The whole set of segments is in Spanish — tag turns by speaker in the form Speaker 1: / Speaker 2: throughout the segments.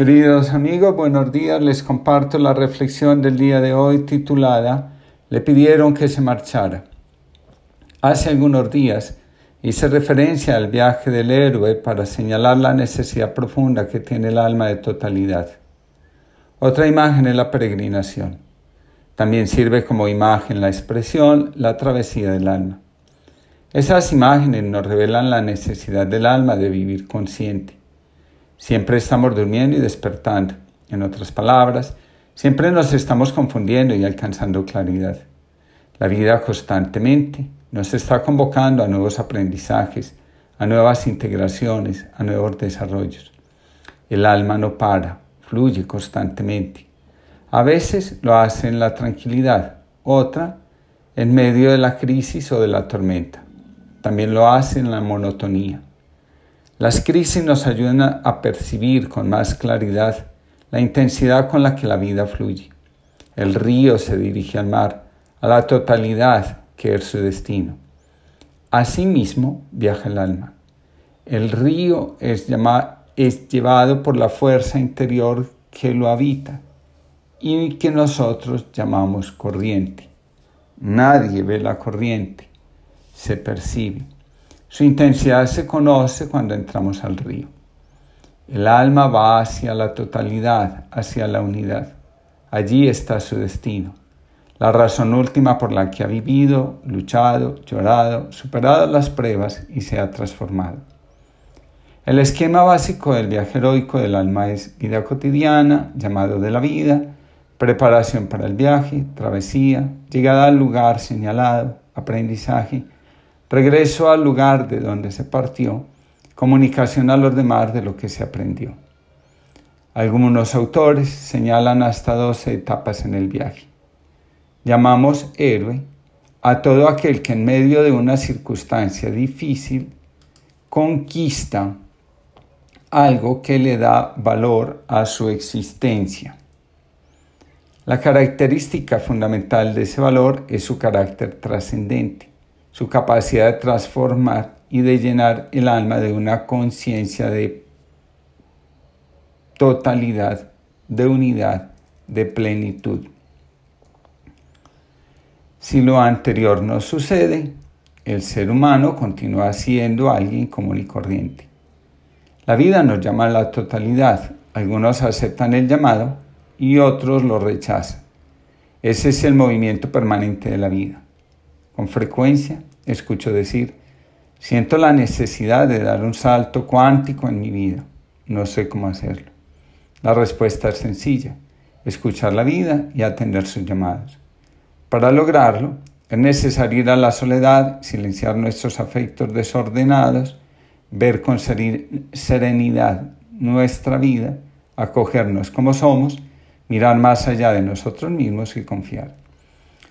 Speaker 1: Queridos amigos, buenos días. Les comparto la reflexión del día de hoy titulada Le pidieron que se marchara. Hace algunos días hice referencia al viaje del héroe para señalar la necesidad profunda que tiene el alma de totalidad. Otra imagen es la peregrinación. También sirve como imagen la expresión, la travesía del alma. Esas imágenes nos revelan la necesidad del alma de vivir consciente Siempre estamos durmiendo y despertando. En otras palabras, siempre nos estamos confundiendo y alcanzando claridad. La vida constantemente nos está convocando a nuevos aprendizajes, a nuevas integraciones, a nuevos desarrollos. El alma no para, fluye constantemente. A veces lo hace en la tranquilidad, otra en medio de la crisis o de la tormenta. También lo hace en la monotonía. Las crisis nos ayudan a percibir con más claridad la intensidad con la que la vida fluye. El río se dirige al mar, a la totalidad que es su destino. Asimismo viaja el alma. El río es, es llevado por la fuerza interior que lo habita y que nosotros llamamos corriente. Nadie ve la corriente, se percibe. Su intensidad se conoce cuando entramos al río. El alma va hacia la totalidad, hacia la unidad. Allí está su destino, la razón última por la que ha vivido, luchado, llorado, superado las pruebas y se ha transformado. El esquema básico del viaje heroico del alma es vida cotidiana, llamado de la vida, preparación para el viaje, travesía, llegada al lugar señalado, aprendizaje, regreso al lugar de donde se partió, comunicación a los demás de lo que se aprendió. Algunos autores señalan hasta 12 etapas en el viaje. Llamamos héroe a todo aquel que en medio de una circunstancia difícil conquista algo que le da valor a su existencia. La característica fundamental de ese valor es su carácter trascendente su capacidad de transformar y de llenar el alma de una conciencia de totalidad, de unidad, de plenitud. Si lo anterior no sucede, el ser humano continúa siendo alguien común y corriente. La vida nos llama a la totalidad. Algunos aceptan el llamado y otros lo rechazan. Ese es el movimiento permanente de la vida. Con frecuencia escucho decir, siento la necesidad de dar un salto cuántico en mi vida. No sé cómo hacerlo. La respuesta es sencilla, escuchar la vida y atender sus llamados. Para lograrlo, es necesario ir a la soledad, silenciar nuestros afectos desordenados, ver con serenidad nuestra vida, acogernos como somos, mirar más allá de nosotros mismos y confiar.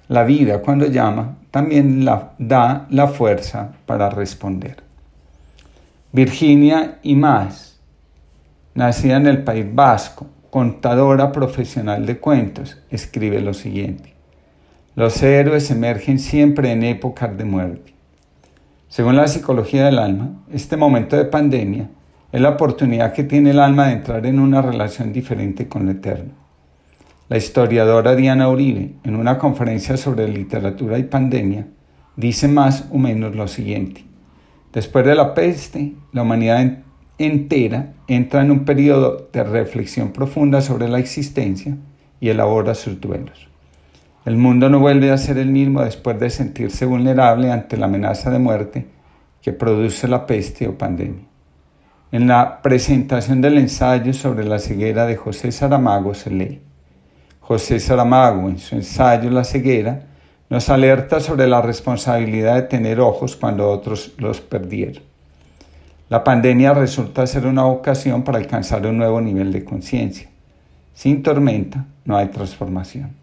Speaker 1: La vida cuando llama también la, da la fuerza para responder. Virginia y más, nacida en el País Vasco, contadora profesional de cuentos, escribe lo siguiente. Los héroes emergen siempre en épocas de muerte. Según la psicología del alma, este momento de pandemia es la oportunidad que tiene el alma de entrar en una relación diferente con lo eterno. La historiadora Diana Uribe, en una conferencia sobre literatura y pandemia, dice más o menos lo siguiente. Después de la peste, la humanidad entera entra en un periodo de reflexión profunda sobre la existencia y elabora sus duelos. El mundo no vuelve a ser el mismo después de sentirse vulnerable ante la amenaza de muerte que produce la peste o pandemia. En la presentación del ensayo sobre la ceguera de José Saramago se lee, José Saramago, en su ensayo La ceguera, nos alerta sobre la responsabilidad de tener ojos cuando otros los perdieron. La pandemia resulta ser una ocasión para alcanzar un nuevo nivel de conciencia. Sin tormenta no hay transformación.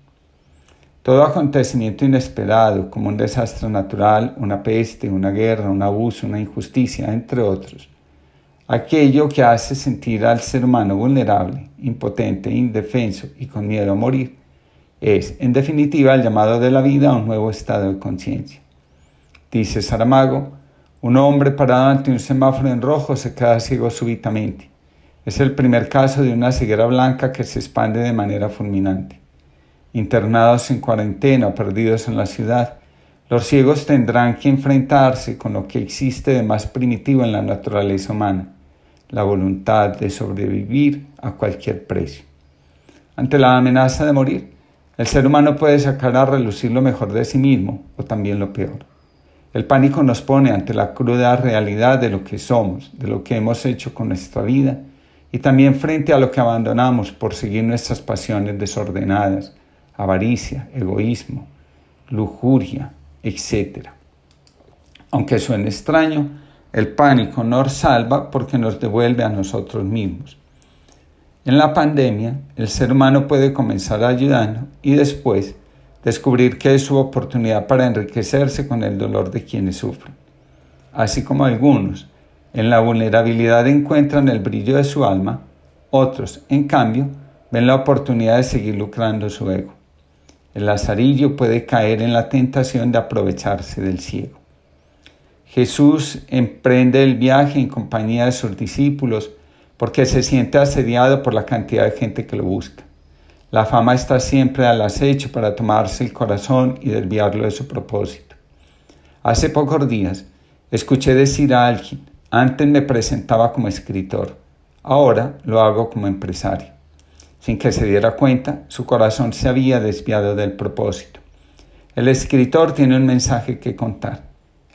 Speaker 1: Todo acontecimiento inesperado, como un desastre natural, una peste, una guerra, un abuso, una injusticia, entre otros, aquello que hace sentir al ser humano vulnerable, impotente, indefenso y con miedo a morir, es, en definitiva, el llamado de la vida a un nuevo estado de conciencia. Dice Saramago, un hombre parado ante un semáforo en rojo se queda ciego súbitamente. Es el primer caso de una ceguera blanca que se expande de manera fulminante. Internados en cuarentena o perdidos en la ciudad, los ciegos tendrán que enfrentarse con lo que existe de más primitivo en la naturaleza humana, la voluntad de sobrevivir a cualquier precio. Ante la amenaza de morir, el ser humano puede sacar a relucir lo mejor de sí mismo o también lo peor. El pánico nos pone ante la cruda realidad de lo que somos, de lo que hemos hecho con nuestra vida y también frente a lo que abandonamos por seguir nuestras pasiones desordenadas, avaricia, egoísmo, lujuria, etc. Aunque suene extraño, el pánico nos salva porque nos devuelve a nosotros mismos. En la pandemia, el ser humano puede comenzar ayudando y después descubrir que es su oportunidad para enriquecerse con el dolor de quienes sufren. Así como algunos en la vulnerabilidad encuentran el brillo de su alma, otros, en cambio, ven la oportunidad de seguir lucrando su ego. El lazarillo puede caer en la tentación de aprovecharse del ciego. Jesús emprende el viaje en compañía de sus discípulos porque se siente asediado por la cantidad de gente que lo busca. La fama está siempre al acecho para tomarse el corazón y desviarlo de su propósito. Hace pocos días escuché decir a alguien, antes me presentaba como escritor, ahora lo hago como empresario. Sin que se diera cuenta, su corazón se había desviado del propósito. El escritor tiene un mensaje que contar.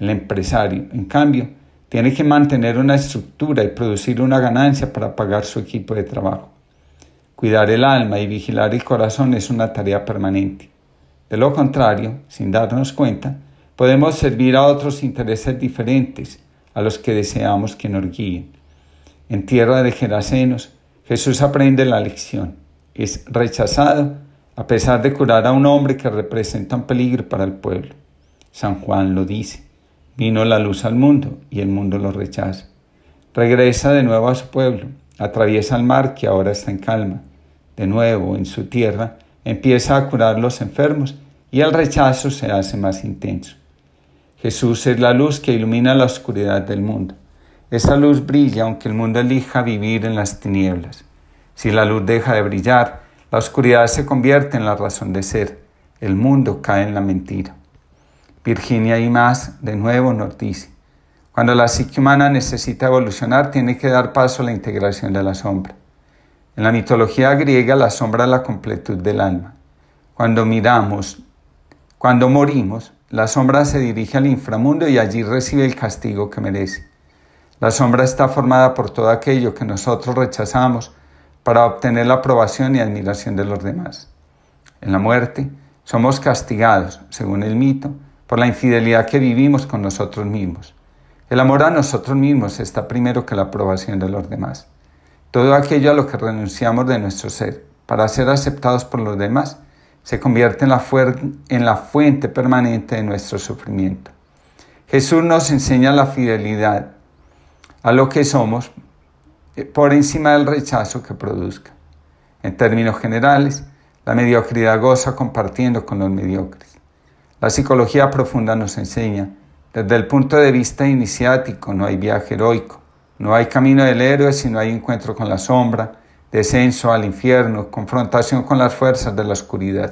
Speaker 1: El empresario, en cambio, tiene que mantener una estructura y producir una ganancia para pagar su equipo de trabajo. Cuidar el alma y vigilar el corazón es una tarea permanente. De lo contrario, sin darnos cuenta, podemos servir a otros intereses diferentes a los que deseamos que nos guíen. En tierra de Gerasenos, Jesús aprende la lección. Es rechazado a pesar de curar a un hombre que representa un peligro para el pueblo. San Juan lo dice. Vino la luz al mundo y el mundo lo rechaza. Regresa de nuevo a su pueblo, atraviesa el mar que ahora está en calma. De nuevo en su tierra empieza a curar los enfermos y el rechazo se hace más intenso. Jesús es la luz que ilumina la oscuridad del mundo. Esa luz brilla aunque el mundo elija vivir en las tinieblas. Si la luz deja de brillar, la oscuridad se convierte en la razón de ser. El mundo cae en la mentira. Virginia y más de nuevo nos dice, cuando la psique humana necesita evolucionar, tiene que dar paso a la integración de la sombra. En la mitología griega, la sombra es la completud del alma. Cuando miramos, cuando morimos, la sombra se dirige al inframundo y allí recibe el castigo que merece. La sombra está formada por todo aquello que nosotros rechazamos para obtener la aprobación y admiración de los demás. En la muerte somos castigados, según el mito, por la infidelidad que vivimos con nosotros mismos. El amor a nosotros mismos está primero que la aprobación de los demás. Todo aquello a lo que renunciamos de nuestro ser para ser aceptados por los demás se convierte en la, en la fuente permanente de nuestro sufrimiento. Jesús nos enseña la fidelidad a lo que somos eh, por encima del rechazo que produzca. En términos generales, la mediocridad goza compartiendo con los mediocres. La psicología profunda nos enseña, desde el punto de vista iniciático no hay viaje heroico, no hay camino del héroe si no hay encuentro con la sombra, descenso al infierno, confrontación con las fuerzas de la oscuridad.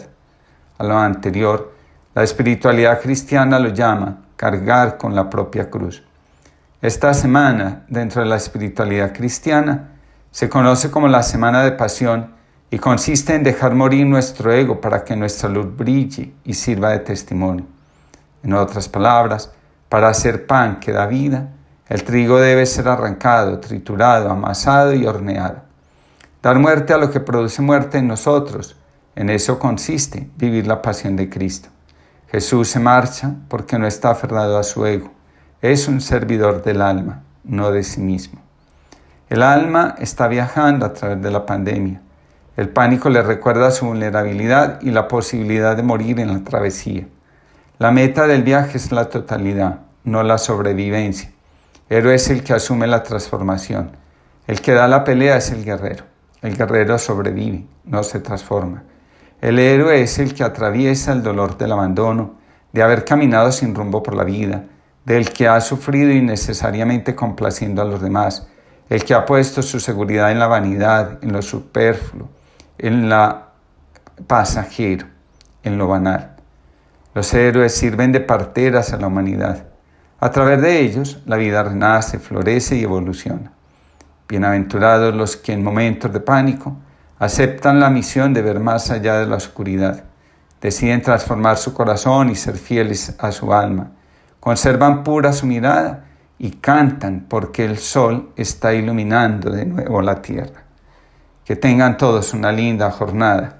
Speaker 1: A lo anterior, la espiritualidad cristiana lo llama cargar con la propia cruz. Esta semana, dentro de la espiritualidad cristiana, se conoce como la Semana de Pasión y consiste en dejar morir nuestro ego para que nuestra luz brille y sirva de testimonio. En otras palabras, para hacer pan que da vida, el trigo debe ser arrancado, triturado, amasado y horneado. Dar muerte a lo que produce muerte en nosotros, en eso consiste vivir la pasión de Cristo. Jesús se marcha porque no está aferrado a su ego es un servidor del alma, no de sí mismo. El alma está viajando a través de la pandemia. El pánico le recuerda su vulnerabilidad y la posibilidad de morir en la travesía. La meta del viaje es la totalidad, no la sobrevivencia. Héroe es el que asume la transformación. El que da la pelea es el guerrero. El guerrero sobrevive, no se transforma. El héroe es el que atraviesa el dolor del abandono, de haber caminado sin rumbo por la vida, del que ha sufrido innecesariamente complaciendo a los demás, el que ha puesto su seguridad en la vanidad, en lo superfluo, en la pasajero, en lo banal. Los héroes sirven de parteras a la humanidad. A través de ellos, la vida renace, florece y evoluciona. Bienaventurados los que en momentos de pánico aceptan la misión de ver más allá de la oscuridad, deciden transformar su corazón y ser fieles a su alma, conservan pura su mirada y cantan porque el sol está iluminando de nuevo la tierra. Que tengan todos una linda jornada